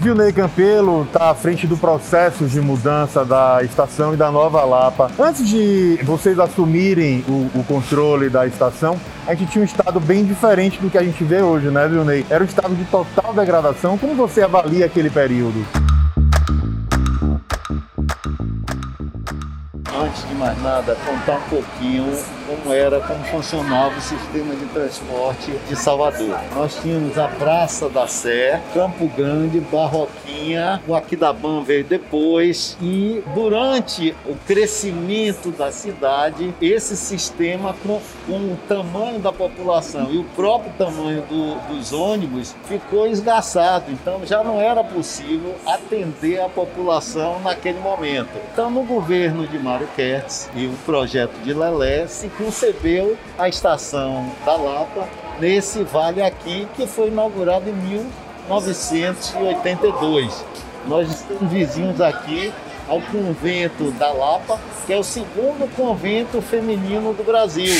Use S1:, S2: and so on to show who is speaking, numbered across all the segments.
S1: Vilney Campelo está à frente do processo de mudança da estação e da Nova Lapa. Antes de vocês assumirem o, o controle da estação, a gente tinha um estado bem diferente do que a gente vê hoje, né, Vilney? Era um estado de total degradação. Como você avalia aquele período?
S2: Antes de mais nada, contar um pouquinho como era, como funcionava o sistema de transporte de Salvador. Nós tínhamos a Praça da Sé, Campo Grande, Barroquinha, o Aquidabam veio depois e durante o crescimento da cidade, esse sistema com, com o tamanho da população e o próprio tamanho do, dos ônibus ficou esgaçado, então já não era possível atender a população naquele momento. Então no governo de Mário Kertz e o projeto de Lelé se concebeu a estação da Lapa nesse vale aqui que foi inaugurado em 1982. Nós estamos vizinhos aqui ao convento da Lapa, que é o segundo convento feminino do Brasil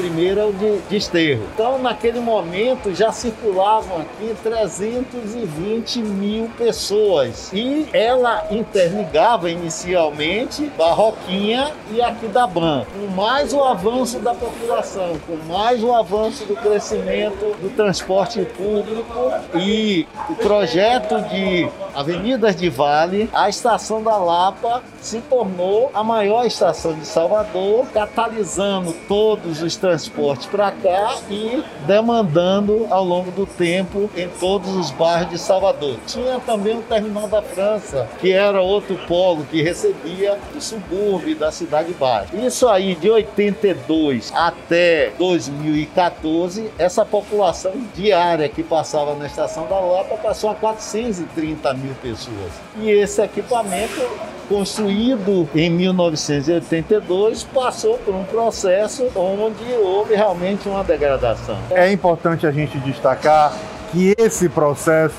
S2: primeiro é o de desterro. Então, naquele momento, já circulavam aqui 320 mil pessoas. E ela interligava inicialmente Barroquinha e Aquidabã. Com mais o avanço da população, com mais o avanço do crescimento do transporte público e o projeto de avenidas de vale, a estação da Lapa se tornou a maior estação de Salvador, catalisando todos os transportes para cá e demandando ao longo do tempo em todos os bairros de Salvador. Tinha também o Terminal da França, que era outro polo que recebia o subúrbio da cidade baixa. Isso aí de 82 até 2014, essa população diária que passava na estação da Lapa passou a 430 mil pessoas. E esse equipamento construído em 1982, passou por um processo onde houve realmente uma degradação.
S1: É importante a gente destacar que esse processo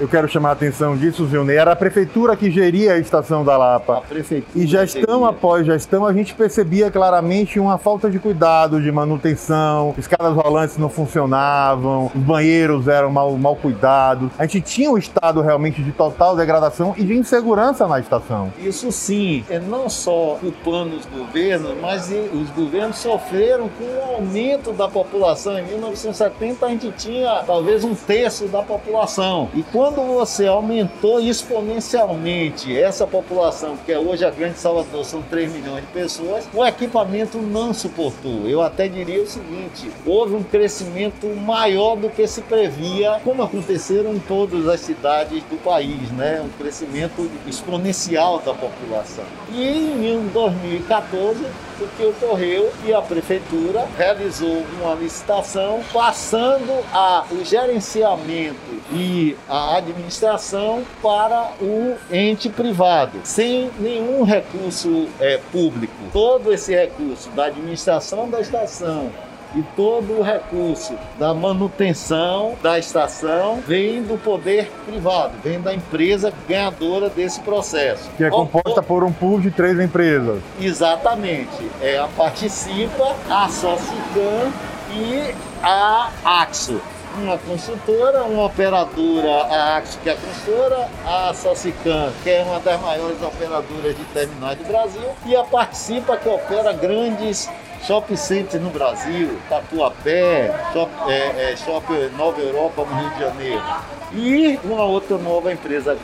S1: eu quero chamar a atenção disso, Zilney, era a prefeitura que geria a estação da Lapa.
S2: A prefeitura.
S1: E gestão geria. após gestão, a gente percebia claramente uma falta de cuidado, de manutenção, escadas rolantes não funcionavam, os banheiros eram mal, mal cuidados. A gente tinha um estado realmente de total degradação e de insegurança na estação.
S2: Isso sim, é não só culpando os governos, mas os governos sofreram com o aumento da população. Em 1970 a gente tinha talvez um terço da população. E quando quando você aumentou exponencialmente essa população, que é hoje a Grande Salvador são 3 milhões de pessoas, o equipamento não suportou. Eu até diria o seguinte: houve um crescimento maior do que se previa, como aconteceram em todas as cidades do país, né? Um crescimento exponencial da população. E em 2014 o que ocorreu e a prefeitura realizou uma licitação passando a, o gerenciamento e a administração para o ente privado, sem nenhum recurso é, público. Todo esse recurso da administração da estação e todo o recurso da manutenção da estação vem do poder privado, vem da empresa ganhadora desse processo.
S1: Que é composta por um pool de três empresas.
S2: Exatamente. É a Participa, a Socican e a Axo uma construtora, uma operadora, a Axo, que é a construtora, a Socican, que é uma das maiores operadoras de terminais do Brasil, e a Participa, que opera grandes shopping centers no Brasil, Tatuapé, Shop, é, é, Shopping Nova Europa no Rio de Janeiro. E uma outra nova empresa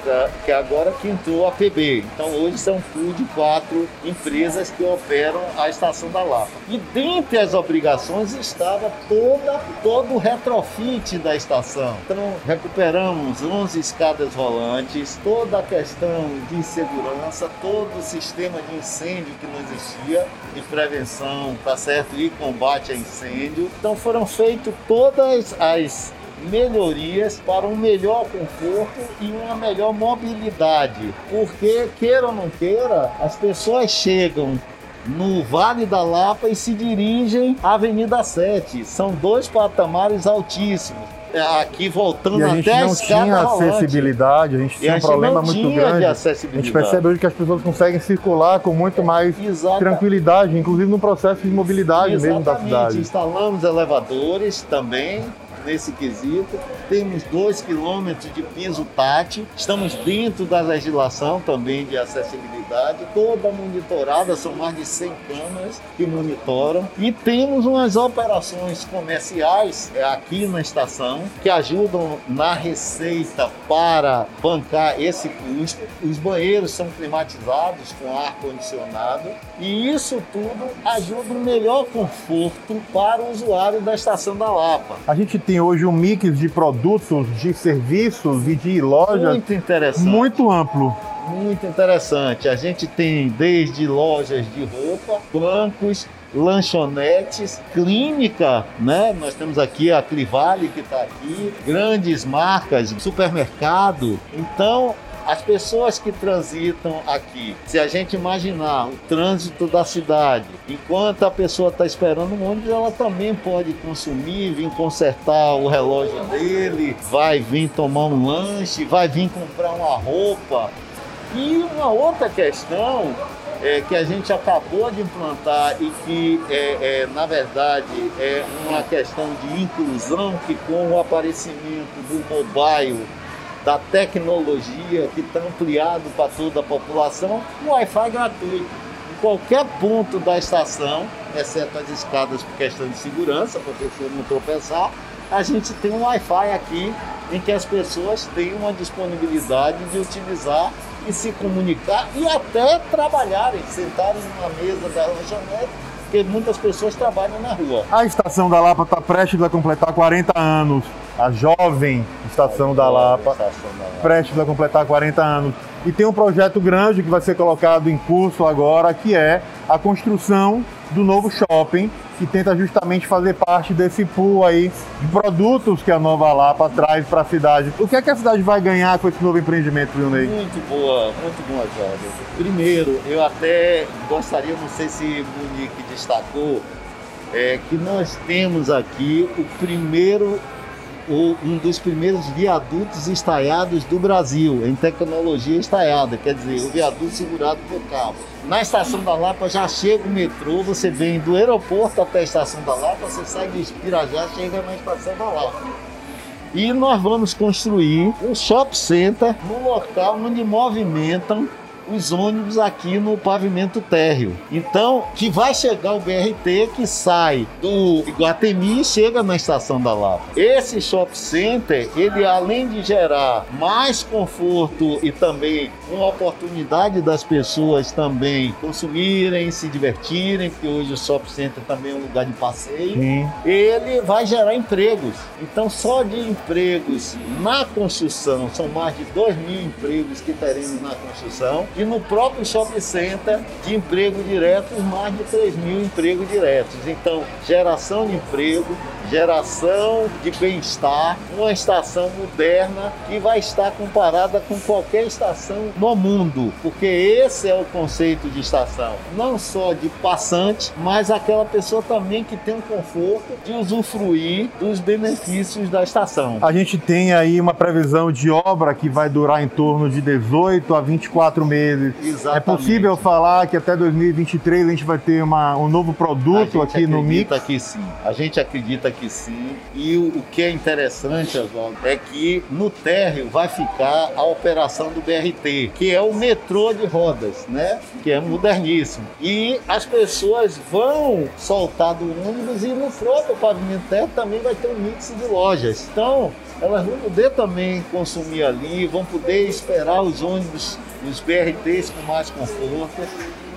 S2: que agora que entrou a PB. Então hoje são pool de quatro empresas que operam a estação da Lapa. E dentre as obrigações estava toda, todo o retrofit da estação. Então recuperamos 11 escadas rolantes, toda a questão de segurança, todo o sistema de incêndio que não existia, de prevenção, tá certo? E combate a incêndio. Então foram feitas todas as melhorias para um melhor conforto e uma melhor mobilidade. Porque, queira ou não queira, as pessoas chegam no Vale da Lapa e se dirigem à Avenida 7. São dois patamares altíssimos. É, aqui voltando
S1: e a gente
S2: até
S1: não
S2: a
S1: tinha acessibilidade, a gente tinha um problema muito grande. A gente percebe hoje que as pessoas conseguem circular com muito mais tranquilidade, inclusive no processo de mobilidade
S2: Exatamente.
S1: mesmo da cidade.
S2: Instalamos elevadores também nesse quesito. Temos 2 quilômetros de piso tátil, estamos dentro da legislação também de acessibilidade, toda monitorada, são mais de 100 câmeras que monitoram. E temos umas operações comerciais é, aqui na estação que ajudam na receita para bancar esse custo. Os banheiros são climatizados com ar condicionado e isso tudo ajuda no melhor conforto para o usuário da estação da Lapa.
S1: A gente tem hoje um mix de produtos, de serviços e de lojas
S2: muito interessante,
S1: muito amplo.
S2: Muito interessante. A gente tem desde lojas de roupa, bancos, lanchonetes, clínica, né? Nós temos aqui a Clivale que está aqui, grandes marcas, supermercado. Então as pessoas que transitam aqui, se a gente imaginar o trânsito da cidade, enquanto a pessoa está esperando um ônibus, ela também pode consumir, vir consertar o relógio dele, vai vir tomar um lanche, vai vir comprar uma roupa. E uma outra questão é, que a gente acabou de implantar e que, é, é, na verdade, é uma questão de inclusão que com o aparecimento do mobile da tecnologia que está ampliado para toda a população, o Wi-Fi gratuito. Em qualquer ponto da estação, exceto as escadas por questão de segurança, para a pessoa não tropeçar, a gente tem um Wi-Fi aqui em que as pessoas têm uma disponibilidade de utilizar e se comunicar e até trabalharem, sentarem numa mesa da lanchonete porque muitas pessoas trabalham na rua.
S1: A estação da Lapa está prestes a completar 40 anos. A jovem estação, da, Lapa, Lapa, prestes a completar 40 anos. E tem um projeto grande que vai ser colocado em curso agora, que é a construção do novo shopping, que tenta justamente fazer parte desse pool aí de produtos que a Nova Lapa traz para a cidade. O que é que a cidade vai ganhar com esse novo empreendimento, Leonei?
S2: Muito boa, muito boa, Jorge. Primeiro, eu até gostaria, não sei se Monique destacou, é, que nós temos aqui o primeiro um dos primeiros viadutos estaiados do Brasil, em tecnologia estaiada, quer dizer, o viaduto segurado por cabo. Na estação da Lapa já chega o metrô, você vem do aeroporto até a estação da Lapa, você sai de Espirajá, chega na estação da Lapa. E nós vamos construir um shopping center no local onde movimentam os ônibus aqui no pavimento térreo. Então, que vai chegar o BRT que sai do Iguatemi e chega na estação da Lapa. Esse shopping center, ele além de gerar mais conforto e também uma oportunidade das pessoas também consumirem, se divertirem, porque hoje o shopping center também é um lugar de passeio, Sim. ele vai gerar empregos. Então, só de empregos na construção, são mais de 2 mil empregos que teremos na construção e no próprio shopping center de emprego direto, mais de 3 mil empregos diretos. Então, geração de emprego, geração de bem-estar, uma estação moderna que vai estar comparada com qualquer estação no mundo, porque esse é o conceito de estação, não só de passante, mas aquela pessoa também que tem o conforto de usufruir dos benefícios da estação.
S1: A gente tem aí uma previsão de obra que vai durar em torno de 18 a 24 meses meses. Exatamente. É possível falar que até 2023 a gente vai ter uma, um novo produto aqui no Mix?
S2: que sim. A gente acredita que sim. E o, o que é interessante, Oswaldo, é que no térreo vai ficar a operação do BRT, que é o metrô de rodas, né? Que é moderníssimo. E as pessoas vão soltar do ônibus e no próprio pavimento térreo também vai ter um mix de lojas. Então, elas vão poder também consumir ali, vão poder esperar os ônibus, os BRTs com mais conforto.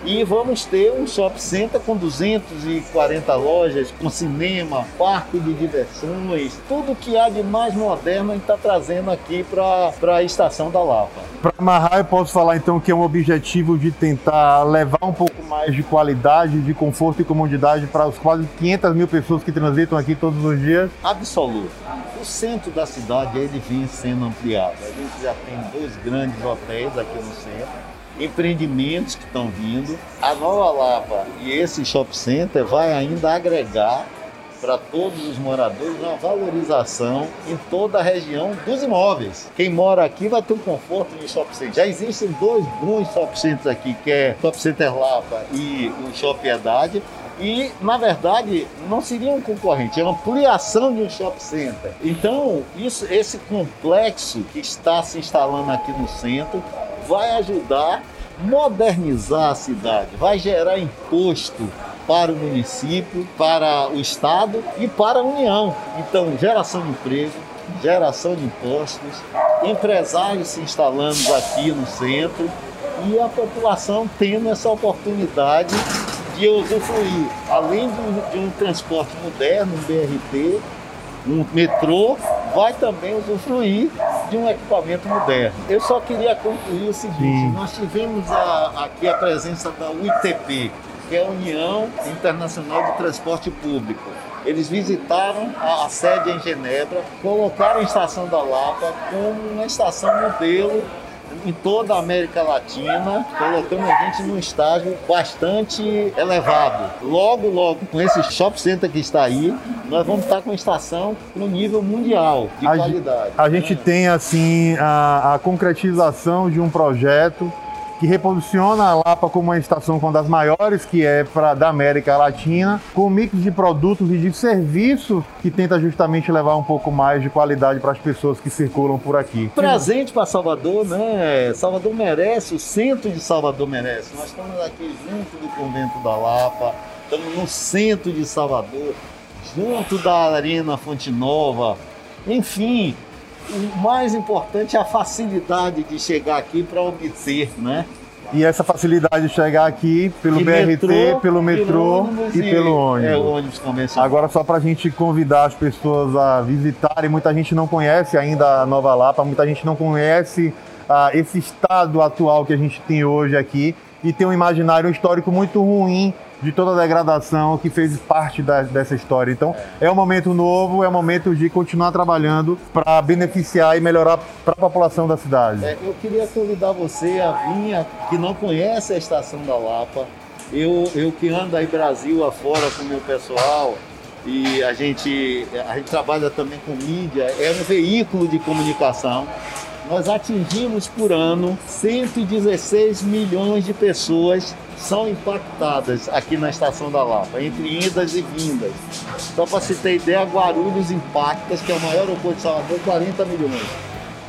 S2: E vamos ter um shopping center com 240 lojas, com cinema, parque de diversões, tudo que há de mais moderno a gente está trazendo aqui para a estação da Lapa.
S1: Para amarrar, eu posso falar então que é um objetivo de tentar levar um pouco mais de qualidade, de conforto e comodidade para os quase 500 mil pessoas que transitam aqui todos os dias?
S2: Absoluto. O centro da cidade ele vem sendo ampliado. A gente já tem dois grandes hotéis aqui no centro empreendimentos que estão vindo. A Nova Lapa e esse shopping center vai ainda agregar para todos os moradores uma valorização em toda a região dos imóveis. Quem mora aqui vai ter um conforto de shopping center. Já existem dois bons shopping centers aqui, que é o Shopping Center Lapa e o Shopping Piedade E, na verdade, não seria um concorrente, é uma ampliação de um shopping center. Então, isso, esse complexo que está se instalando aqui no centro vai ajudar a modernizar a cidade, vai gerar imposto para o município, para o Estado e para a União. Então, geração de emprego, geração de impostos, empresários se instalando aqui no centro e a população tendo essa oportunidade de usufruir, além de um, transporte moderno, um BRT, um metrô, vai também usufruir de um equipamento moderno. Eu só queria concluir o seguinte: Sim. nós tivemos a, aqui a presença da UITP, que é a União Internacional de Transporte Público. Eles visitaram a, a sede em Genebra, colocaram a Estação da Lapa como uma estação modelo em toda a América Latina, colocando a gente num estágio bastante elevado. Logo, logo, com esse shopping center que está aí, nós vamos estar com a estação no nível mundial de a qualidade.
S1: A gente tem, assim, a, a concretização de um projeto que reposiciona a Lapa como uma estação uma das maiores que é pra, da América Latina, com um mix de produtos e de serviços que tenta justamente levar um pouco mais de qualidade para as pessoas que circulam por aqui.
S2: Presente para Salvador, né? Salvador merece, o centro de Salvador merece. Nós estamos aqui junto do Convento da Lapa, estamos no centro de Salvador, junto da Arena Fonte Nova. Enfim, o mais importante é a facilidade de chegar aqui para obter, né?
S1: E essa facilidade de chegar aqui pelo BRT, metrô, pelo metrô e, e pelo ônibus. É, ônibus convencional. Agora, só para a gente convidar as pessoas a visitarem, muita gente não conhece ainda a Nova Lapa, muita gente não conhece ah, esse estado atual que a gente tem hoje aqui e tem um imaginário histórico muito ruim de toda a degradação que fez parte da, dessa história. Então, é um momento novo, é um momento de continuar trabalhando para beneficiar e melhorar para a população da cidade.
S2: É, eu queria convidar você a vir, que não conhece a Estação da Lapa, eu, eu que ando aí Brasil afora com o meu pessoal, e a gente, a gente trabalha também com mídia, é um veículo de comunicação nós atingimos por ano 116 milhões de pessoas são impactadas aqui na Estação da Lapa, entre indas e vindas. Só para se ter ideia, Guarulhos Impactas, que é o maior aeroporto de Salvador, 40 milhões.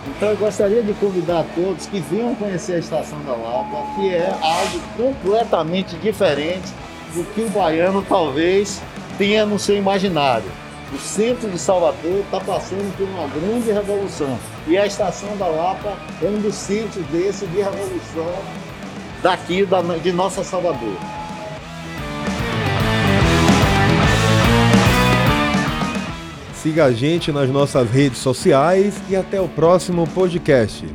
S2: Então eu gostaria de convidar todos que venham conhecer a Estação da Lapa, que é algo completamente diferente do que o baiano talvez tenha no seu imaginário. O centro de Salvador está passando por uma grande revolução. E a Estação da Lapa é um dos centros desse de revolução daqui de nossa Salvador.
S3: Siga a gente nas nossas redes sociais e até o próximo podcast.